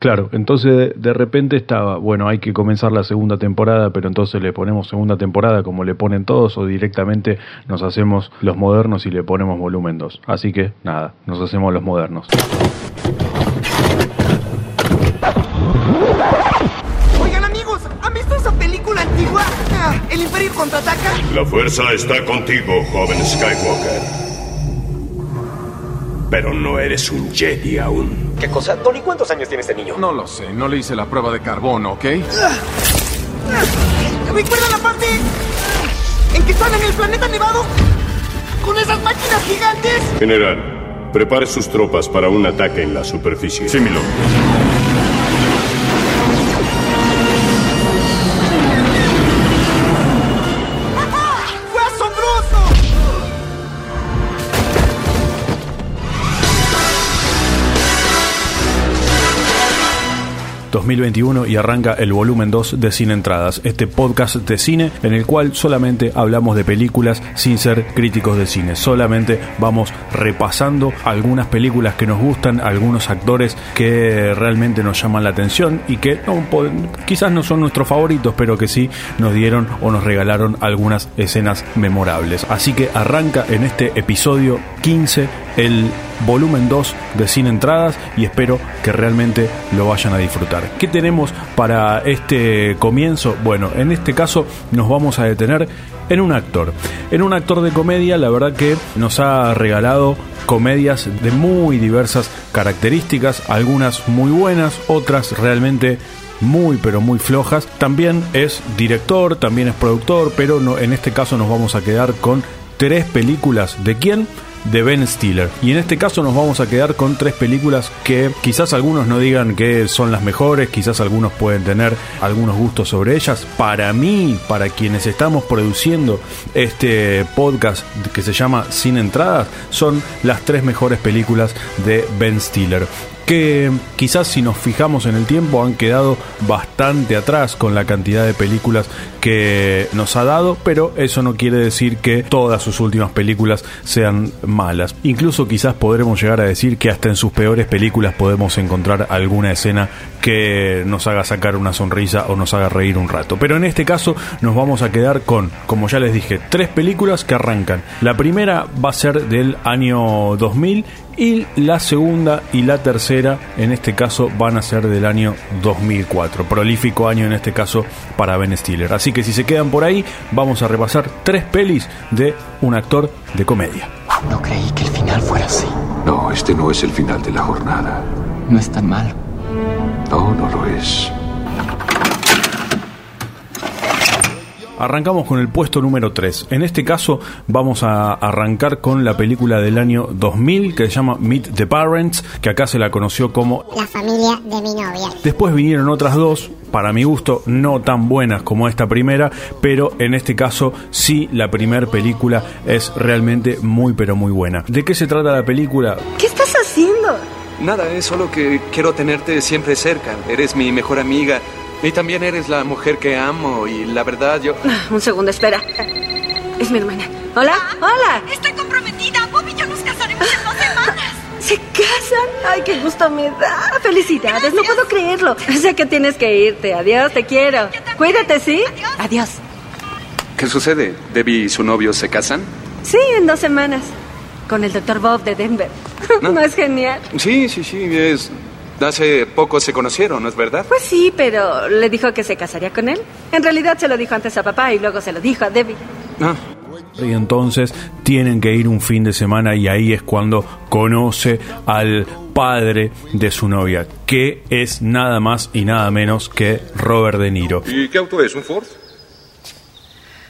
Claro, entonces de, repente estaba, bueno, hay que comenzar la segunda temporada, pero entonces le ponemos segunda temporada como le ponen todos o directamente nos hacemos los modernos y le ponemos volumen 2. Así que nada, nos hacemos los modernos. Oigan amigos, ¿han visto esa película antigua? Ah, ¿El Imperio contraataca? La fuerza está contigo, joven Skywalker. Pero no eres un Jedi aún. ¿Qué cosa? Tony, ¿cuántos años tiene este niño? No lo sé, no le hice la prueba de carbono, ¿ok? ¿Recuerdan la parte en que están en el planeta nevado? ¿Con esas máquinas gigantes? General, prepare sus tropas para un ataque en la superficie. Sí, mi 2021 y arranca el volumen 2 de Cine Entradas, este podcast de cine en el cual solamente hablamos de películas sin ser críticos de cine, solamente vamos repasando algunas películas que nos gustan, algunos actores que realmente nos llaman la atención y que quizás no son nuestros favoritos, pero que sí nos dieron o nos regalaron algunas escenas memorables. Así que arranca en este episodio 15 el volumen 2 de Cine Entradas y espero que realmente lo vayan a disfrutar. ¿Qué tenemos para este comienzo? Bueno, en este caso nos vamos a detener en un actor. En un actor de comedia, la verdad que nos ha regalado comedias de muy diversas características, algunas muy buenas, otras realmente muy pero muy flojas. También es director, también es productor, pero no, en este caso nos vamos a quedar con tres películas. ¿De quién? De Ben Stiller. Y en este caso nos vamos a quedar con tres películas que quizás algunos no digan que son las mejores, quizás algunos pueden tener algunos gustos sobre ellas. Para mí, para quienes estamos produciendo este podcast que se llama Sin Entradas, son las tres mejores películas de Ben Stiller que quizás si nos fijamos en el tiempo han quedado bastante atrás con la cantidad de películas que nos ha dado, pero eso no quiere decir que todas sus últimas películas sean malas. Incluso quizás podremos llegar a decir que hasta en sus peores películas podemos encontrar alguna escena que nos haga sacar una sonrisa o nos haga reír un rato. Pero en este caso nos vamos a quedar con, como ya les dije, tres películas que arrancan. La primera va a ser del año 2000 y la segunda y la tercera en este caso van a ser del año 2004 prolífico año en este caso para Ben Stiller así que si se quedan por ahí vamos a repasar tres pelis de un actor de comedia No creí que el final fuera así. No, este no es el final de la jornada. No es tan malo. No, no lo es. Arrancamos con el puesto número 3. En este caso vamos a arrancar con la película del año 2000 que se llama Meet the Parents, que acá se la conoció como La familia de mi novia. Después vinieron otras dos, para mi gusto no tan buenas como esta primera, pero en este caso sí la primera película es realmente muy pero muy buena. ¿De qué se trata la película? ¿Qué estás haciendo? Nada, es solo que quiero tenerte siempre cerca. Eres mi mejor amiga. Y también eres la mujer que amo. Y la verdad, yo. Ah, Un segundo, espera. Es mi hermana. ¿Hola? ¡Hola! Estoy comprometida. Bob y yo nos casaremos en dos semanas. ¿Se casan? ¡Ay, qué gusto me da! ¡Felicidades! No puedo creerlo. Sé que tienes que irte. Adiós, te quiero. Cuídate, ¿sí? Adiós. ¿Qué sucede? ¿Debbie y su novio se casan? Sí, en dos semanas. Con el doctor Bob de Denver. No. ¿No es genial? Sí, sí, sí. Es. Hace poco se conocieron, ¿no es verdad? Pues sí, pero ¿le dijo que se casaría con él? En realidad se lo dijo antes a papá y luego se lo dijo a Debbie. No. Y entonces tienen que ir un fin de semana y ahí es cuando conoce al padre de su novia, que es nada más y nada menos que Robert De Niro. ¿Y qué auto es? ¿Un Ford?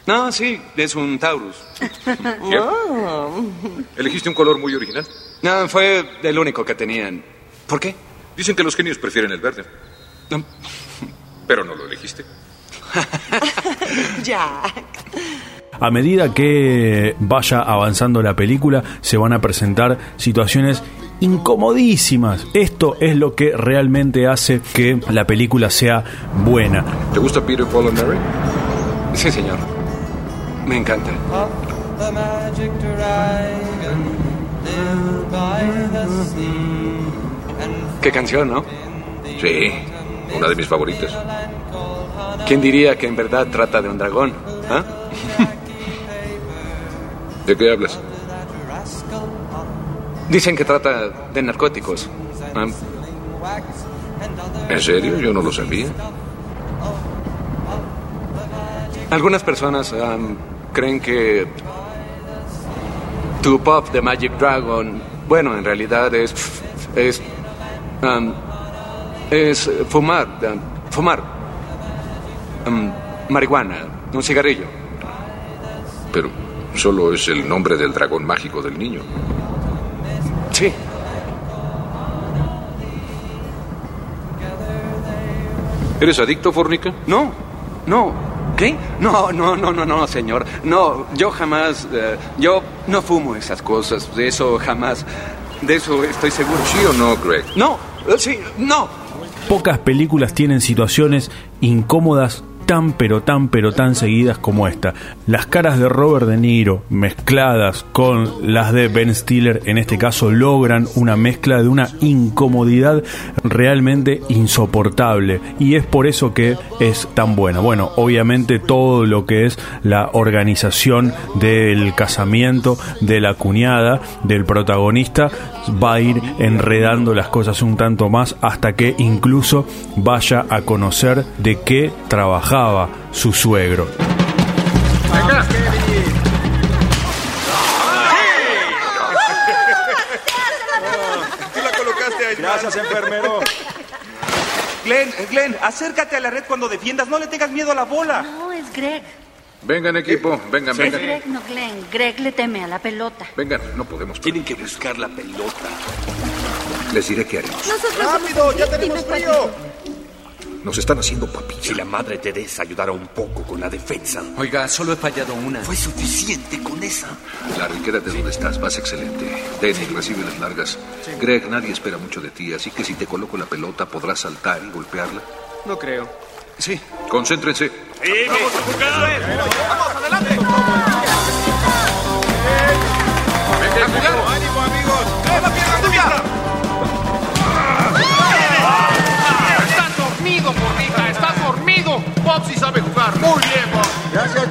No, sí, es un Taurus. ¿Elegiste un color muy original? No, fue el único que tenían. ¿Por qué? Dicen que los genios prefieren el verde. Pero no lo elegiste. Jack. A medida que vaya avanzando la película, se van a presentar situaciones incomodísimas. Esto es lo que realmente hace que la película sea buena. ¿Te gusta Peter, Paul and Mary? Sí, señor. Me encanta. ¿Qué canción, no? Sí, una de mis favoritas. ¿Quién diría que en verdad trata de un dragón? ¿Ah? ¿De qué hablas? Dicen que trata de narcóticos. ¿Ah? ¿En serio? Yo no lo sabía. Algunas personas um, creen que tu pop de Magic Dragon, bueno, en realidad es es um, es fumar, um, fumar um, marihuana, un cigarrillo. Pero solo es el nombre del dragón mágico del niño. Sí. ¿Eres adicto, Fornica? No, no. ¿Qué? No, no, no, no, no, señor. No, yo jamás, eh, yo no fumo esas cosas. De eso jamás, de eso estoy seguro. ¿Sí o no, Greg? No, eh, sí, no. Pocas películas tienen situaciones incómodas tan pero tan pero tan seguidas como esta. Las caras de Robert De Niro mezcladas con las de Ben Stiller en este caso logran una mezcla de una incomodidad realmente insoportable y es por eso que es tan buena. Bueno, obviamente todo lo que es la organización del casamiento de la cuñada del protagonista va a ir enredando las cosas un tanto más hasta que incluso vaya a conocer de qué trabajaba su suegro. Tú la colocaste ahí. Gracias, enfermero. Glenn, Glenn, acércate a la red cuando defiendas. No le tengas miedo a la bola. No, es Greg. Vengan, equipo, vengan, Es vengan. Greg, no Glenn. Greg le teme a la pelota. Vengan, no podemos. Tienen que buscar la pelota. Les diré qué haremos. ¡Rápido! ¡Ya tenemos frío! Nos están haciendo papilla. Si la madre Teresa ayudara un poco con la defensa. Oiga, solo he fallado una. Fue suficiente con esa. Larry, quédate donde estás, vas excelente. Denny, recibe las largas. Greg, nadie espera mucho de ti, así que si te coloco la pelota podrás saltar y golpearla. No creo. Sí. Concéntrense. ¡Vamos a jugar! ¡Vamos, adelante! ¡Venga, a jugar!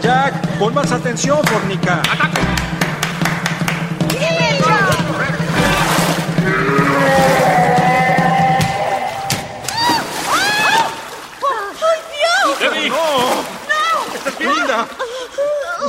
Jack. Pon más atención, Fornica. ¡Ataque!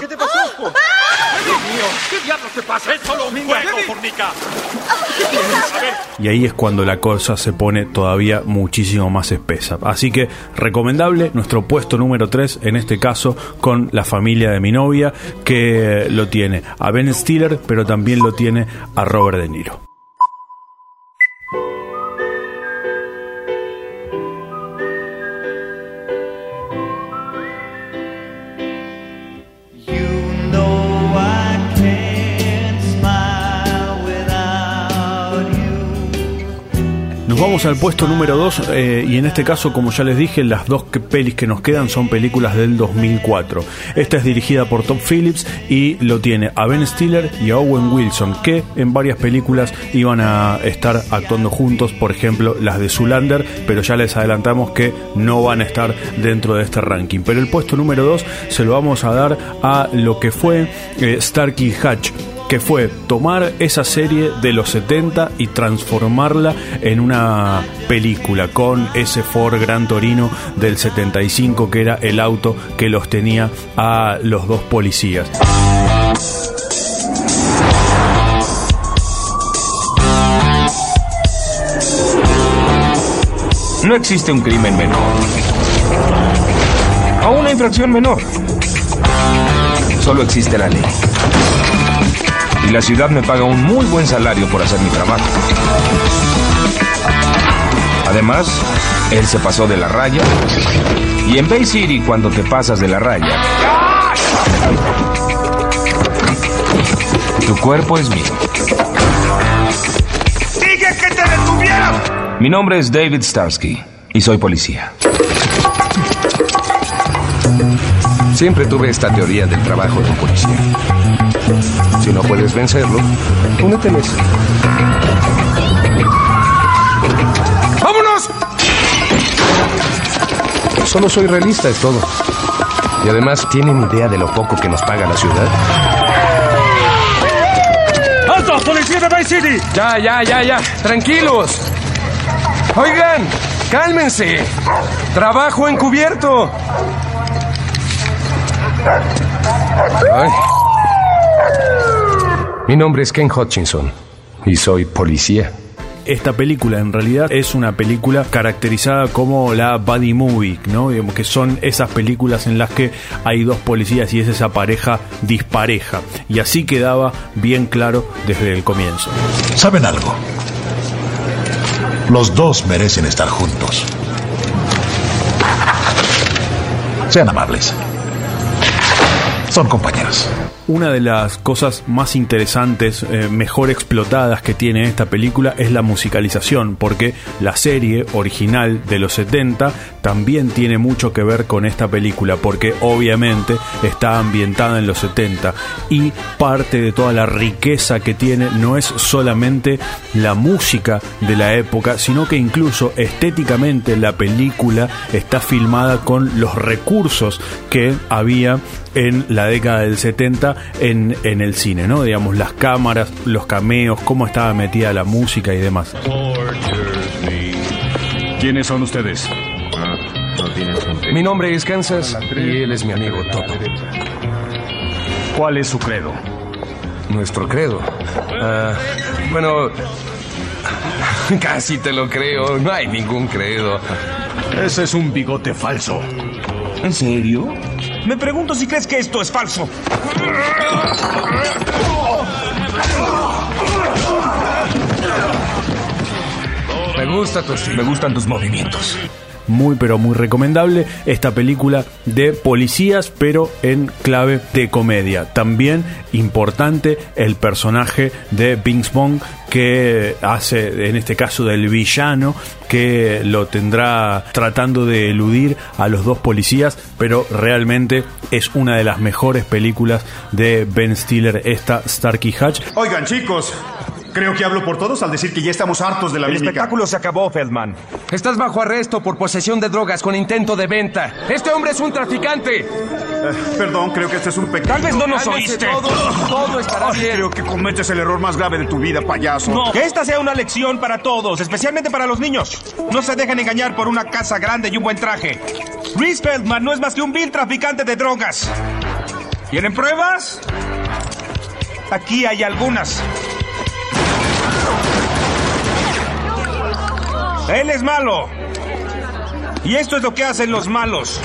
¿Qué te pasó? ¡Dios mío! ¿Qué diablos te pasa? ¡Es solo un juego, Fornica! A ver, Y ahí es cuando la cosa se pone todavía muchísimo más espesa. Así que recomendable nuestro puesto número 3, en este caso con la familia de mi novia, que lo tiene a Ben Stiller, pero también lo tiene a Robert De Niro. Al puesto número 2 y en este caso, como ya les dije, las dos que- pelis que nos quedan son películas del 2004. Esta es dirigida por Tom Phillips y lo tiene a Ben Stiller y a Owen Wilson, que en varias películas iban a estar actuando juntos, por ejemplo las de Zulander, pero ya les adelantamos que no van a estar dentro de este ranking. Pero el puesto número 2 se lo vamos a dar a lo que fue eh, Starkey Hatch que fue tomar esa serie de los 70 y transformarla en una película con ese Ford Gran Torino del 75 que era el auto que los tenía a los dos policías. No existe un crimen menor. O una infracción menor. Solo existe la ley. Y la ciudad me paga un muy buen salario por hacer mi trabajo. Además, él se pasó de la raya. Y en Bay City, cuando te pasas de la raya, tu cuerpo es mío. ¡Dije que te detuvieras! Mi nombre es David Starsky y soy policía. Siempre tuve esta teoría del trabajo de un policía. Si no puedes vencerlo, úneteles. ¡Vámonos! Solo soy realista, es todo. Y además, ¿tienen idea de lo poco que nos paga la ciudad? ¡Alto! ¡Policía de Bay City! Ya, ya, ya, ya. Tranquilos. Oigan, cálmense. Trabajo encubierto. Ay. Mi nombre es Ken Hutchinson y soy policía. esta película en realidad es una película caracterizada como la buddy movie, ¿no? Digamos que son esas películas en las que hay dos policías y es esa pareja dispareja. Y así quedaba bien claro desde el comienzo. ¿Saben algo? Los dos merecen estar juntos. Sean amables. Compañeros. Una de las cosas más interesantes, eh, mejor explotadas que tiene esta película es la musicalización, porque la serie original de los 70 también tiene mucho que ver con esta película, porque obviamente está ambientada en los 70 y parte de toda la riqueza que tiene no es solamente la música de la época, sino que incluso estéticamente la película está filmada con los recursos que había en la década del 70 en, en el cine, ¿no? Digamos, las cámaras, los cameos, cómo estaba metida la música y demás. ¿Quiénes son ustedes? Mi nombre es Kansas y él es mi amigo Toto. ¿Cuál es su credo? Nuestro credo. Ah, bueno, casi te lo creo. No hay ningún credo. Ese es un bigote falso. ¿En serio? Me pregunto si crees que esto es falso. Me gusta. Me gustan tus movimientos. Muy pero muy recomendable esta película de policías pero en clave de comedia. También importante el personaje de Vince Vaughn que hace en este caso del villano que lo tendrá tratando de eludir a los dos policías, pero realmente es una de las mejores películas de Ben Stiller esta Starkey Hatch. Oigan, chicos, creo que hablo por todos al decir que ya estamos hartos de la El mímica. espectáculo se acabó, Feldman. Estás bajo arresto por posesión de drogas con intento de venta. Este hombre es un traficante. Eh, perdón, creo que este es un pecado. Tal vez no nos oíste. todos, todo estará Ay, bien. Creo que cometes el error más grave de tu vida, payaso. Que esta sea una lección para todos, especialmente para los niños. No se dejen engañar por una casa grande y un buen traje. Reese Feldman no es más que un vil traficante de drogas. ¿Quieren pruebas? Aquí hay algunas. Él es malo. Y esto es lo que hacen los malos.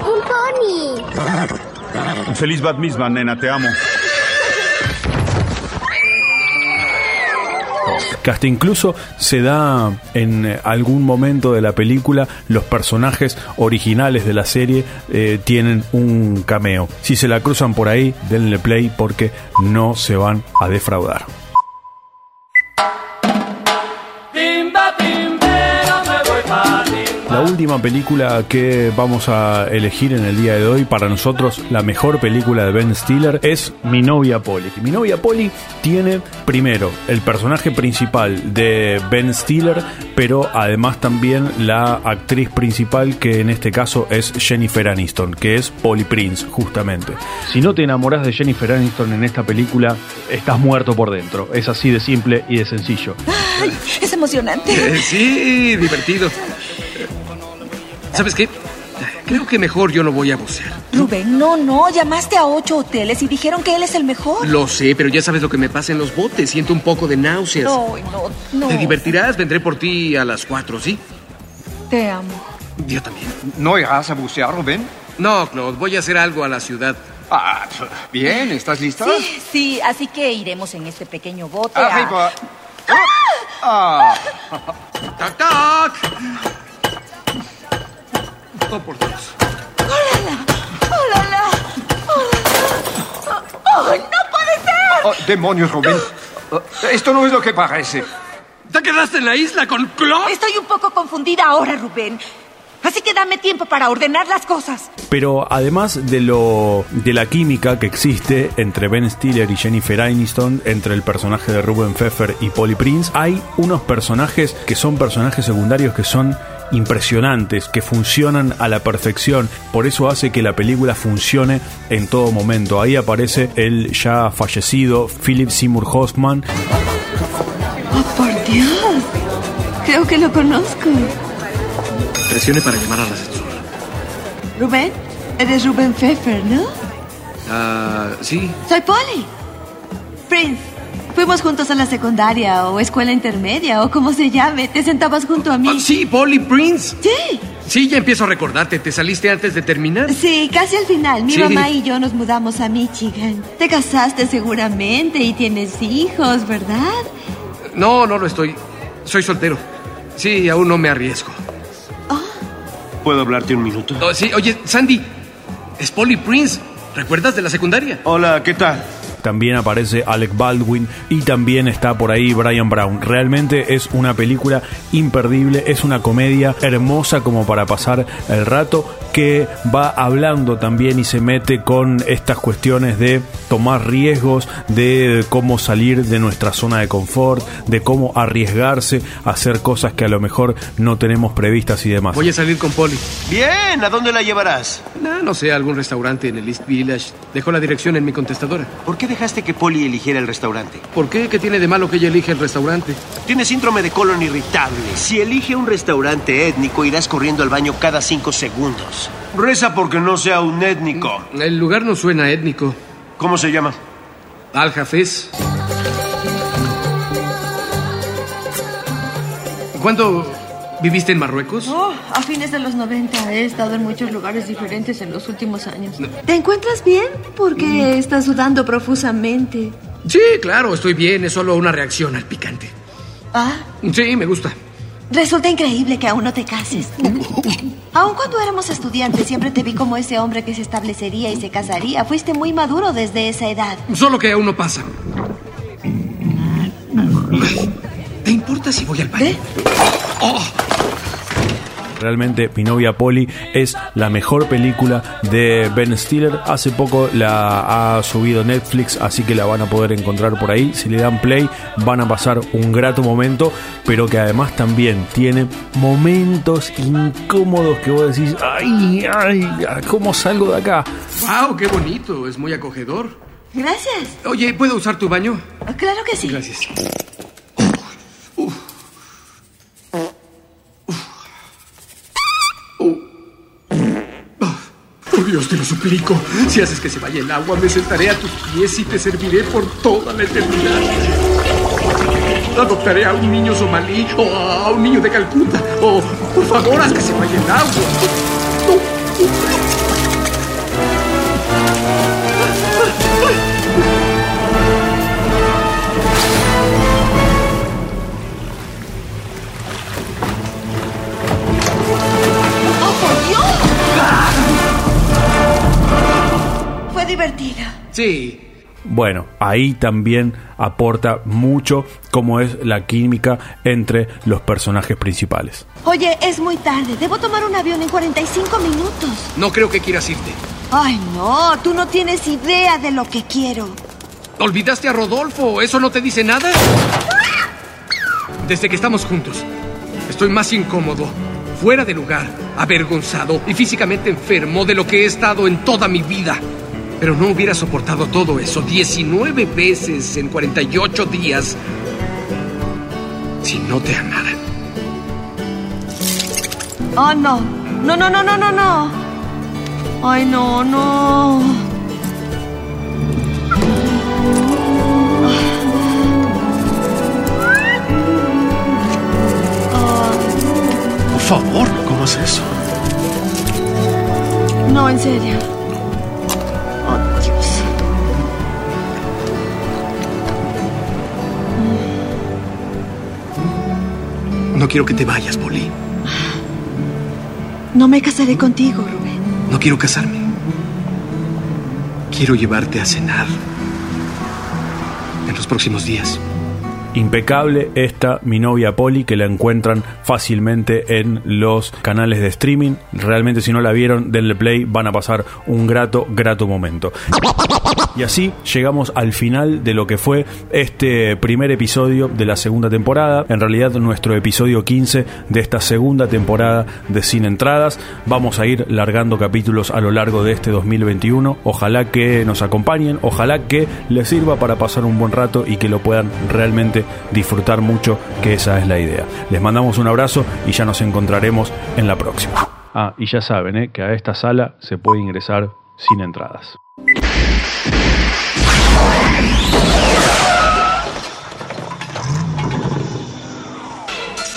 Un pony. Feliz Bat Mitzvah, nena, te amo. que hasta incluso se da en eh, algún momento de la película los personajes originales de la serie eh, tienen un cameo. Si se la cruzan por ahí, denle play porque no se van a defraudar. Última película que vamos a elegir en el día de hoy, para nosotros la mejor película de Ben Stiller, es Mi novia Polly. Mi novia Polly tiene primero el personaje principal de Ben Stiller, pero además también la actriz principal que en este caso es Jennifer Aniston, que es Polly Prince, justamente. Si no te enamoras de Jennifer Aniston en esta película, estás muerto por dentro. Es así de simple y de sencillo. Ay, es emocionante. Eh, sí, divertido. ¿Sabes qué? Creo que mejor yo no voy a bucear. Rubén, no, no. Llamaste a ocho hoteles y dijeron que él es el mejor. Lo sé, pero ya sabes lo que me pasa en los botes. Siento un poco de náuseas. No, no, no. Te divertirás. Vendré por ti a las cuatro, ¿sí? Te amo. Yo también. ¿No irás a bucear, Rubén? No, Claude. Voy a hacer algo a la ciudad. Ah, bien, ¿estás lista? Sí, sí, así que iremos en este pequeño bote a... Arriba. Ah. ¡Tac, tac! Oh, por Dios. ¡Ólala! ¡Ólala! ¡Ólala! ¡Ay, no puede ser! Oh, demonios, Rubén. Oh, Esto no es lo que parece. ¿Te quedaste en la isla con Claude? Estoy un poco confundida ahora, Rubén. Así que dame tiempo para ordenar las cosas. Pero además de lo de la química que existe entre Ben Stiller y Jennifer Aniston, entre el personaje de Ruben Pfeffer y Polly Prince, hay unos personajes que son personajes secundarios que son impresionantes, que funcionan a la perfección. Por eso hace que la película funcione en todo momento. Ahí aparece el ya fallecido Philip Seymour Hoffman. Oh, por Dios. Creo que lo conozco. Presione para llamar al ascensor. Rubén, eres Rubén Pfeffer, ¿no? Ah, sí. Soy Polly. Prince, fuimos juntos a la secundaria o escuela intermedia o como se llame. Te sentabas junto a mí. Ah, sí, Polly Prince. Sí. Sí, ya empiezo a recordarte. ¿Te saliste antes de terminar? Sí, casi al final. Mi Sí. mamá y yo nos mudamos a Michigan. Te casaste seguramente y tienes hijos, ¿verdad? No, no lo estoy. Soy soltero. Sí, aún no me arriesgo. ¿Puedo hablarte un minuto? Oh, sí, oye, Sandy. Es Polly Prince. ¿Recuerdas de la secundaria? Hola, ¿qué tal? También aparece Alec Baldwin y también está por ahí Brian Brown. Realmente es una película imperdible, es una comedia hermosa como para pasar el rato que va hablando también y se mete con estas cuestiones de tomar riesgos, de cómo salir de nuestra zona de confort, de cómo arriesgarse a hacer cosas que a lo mejor no tenemos previstas y demás. Voy a salir con Polly. Bien, ¿a dónde la llevarás? No, no sé, algún restaurante en el East Village. Dejo la dirección en mi contestadora. ¿Por qué dejaste que Polly eligiera el restaurante? ¿Por qué? ¿Qué tiene de malo que ella elige el restaurante? Tiene síndrome de colon irritable. Si elige un restaurante étnico, irás corriendo al baño cada cinco segundos. Reza porque no sea un étnico. El lugar no suena étnico. ¿Cómo se llama? Al Jafés. ¿Cuándo viviste en Marruecos? Oh, a fines de los 90 he estado en muchos lugares diferentes en los últimos años. ¿Te encuentras bien? Porque estás sudando profusamente. Sí, claro, estoy bien. Es solo una reacción al picante. Ah, Sí, me gusta. resulta increíble que aún no te cases. Aun cuando éramos estudiantes, siempre te vi como ese hombre que se establecería y se casaría. Fuiste muy maduro desde esa edad. Solo que aún no pasa. ¿Te importa si voy al baño? Oh, Realmente Mi novia Polly es la mejor película de Ben Stiller. Hace poco la ha subido Netflix, así que la van a poder encontrar por ahí. Si le dan play, van a pasar un grato momento, pero que además también tiene momentos incómodos que vos decís, ay, ay, ¿cómo salgo de acá? ¡Wow! ¡Qué bonito! Es muy acogedor. Gracias. Oye, ¿puedo usar tu baño? Claro que sí. Gracias. Por Dios, te lo suplico. Si haces que se vaya el agua, me sentaré a tus pies y te serviré por toda la eternidad. Adoptaré a un niño somalí o a un niño de Calcuta. O, por favor, haz que se vaya el agua. Sí. Bueno, ahí también aporta mucho cómo es la química entre los personajes principales. Oye, es muy tarde. Debo tomar un avión en 45 minutos. No creo que quieras irte. Ay, no, tú no tienes idea de lo que quiero. ¿Olvidaste a Rodolfo? ¿Eso no te dice nada? Desde que estamos juntos, estoy más incómodo, fuera de lugar, avergonzado y físicamente enfermo de lo que he estado en toda mi vida. Pero no hubiera soportado todo eso 19 veces en 48 días si no te amara. Oh, no. No, no, no, no, no, no. Ay, no, no. Por favor, ¿cómo es eso? No, en serio. No quiero que te vayas, Polly. No me casaré contigo, Rubén. No quiero casarme. Quiero llevarte a cenar en los próximos días. impecable esta mi novia Polly que la encuentran fácilmente en los canales de streaming. Realmente si no la vieron, denle play, van a pasar un grato, grato momento. Y así llegamos al final de lo que fue este primer episodio de la segunda temporada. En realidad nuestro episodio 15 de esta segunda temporada de Sin Entradas. Vamos a ir largando capítulos a lo largo de este 2021. Ojalá que nos acompañen, ojalá que les sirva para pasar un buen rato y que lo puedan realmente disfrutar mucho, que esa es la idea. Les mandamos un abrazo y ya nos encontraremos en la próxima. Ah, y ya saben ¿eh? que a esta sala se puede ingresar sin entradas.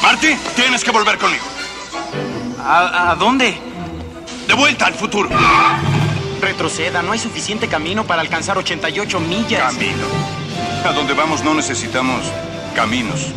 Marty, tienes que volver conmigo. ¿A, a dónde? De vuelta al futuro. Retroceda, no hay suficiente camino para alcanzar 88 millas. Camino. A donde vamos no necesitamos caminos.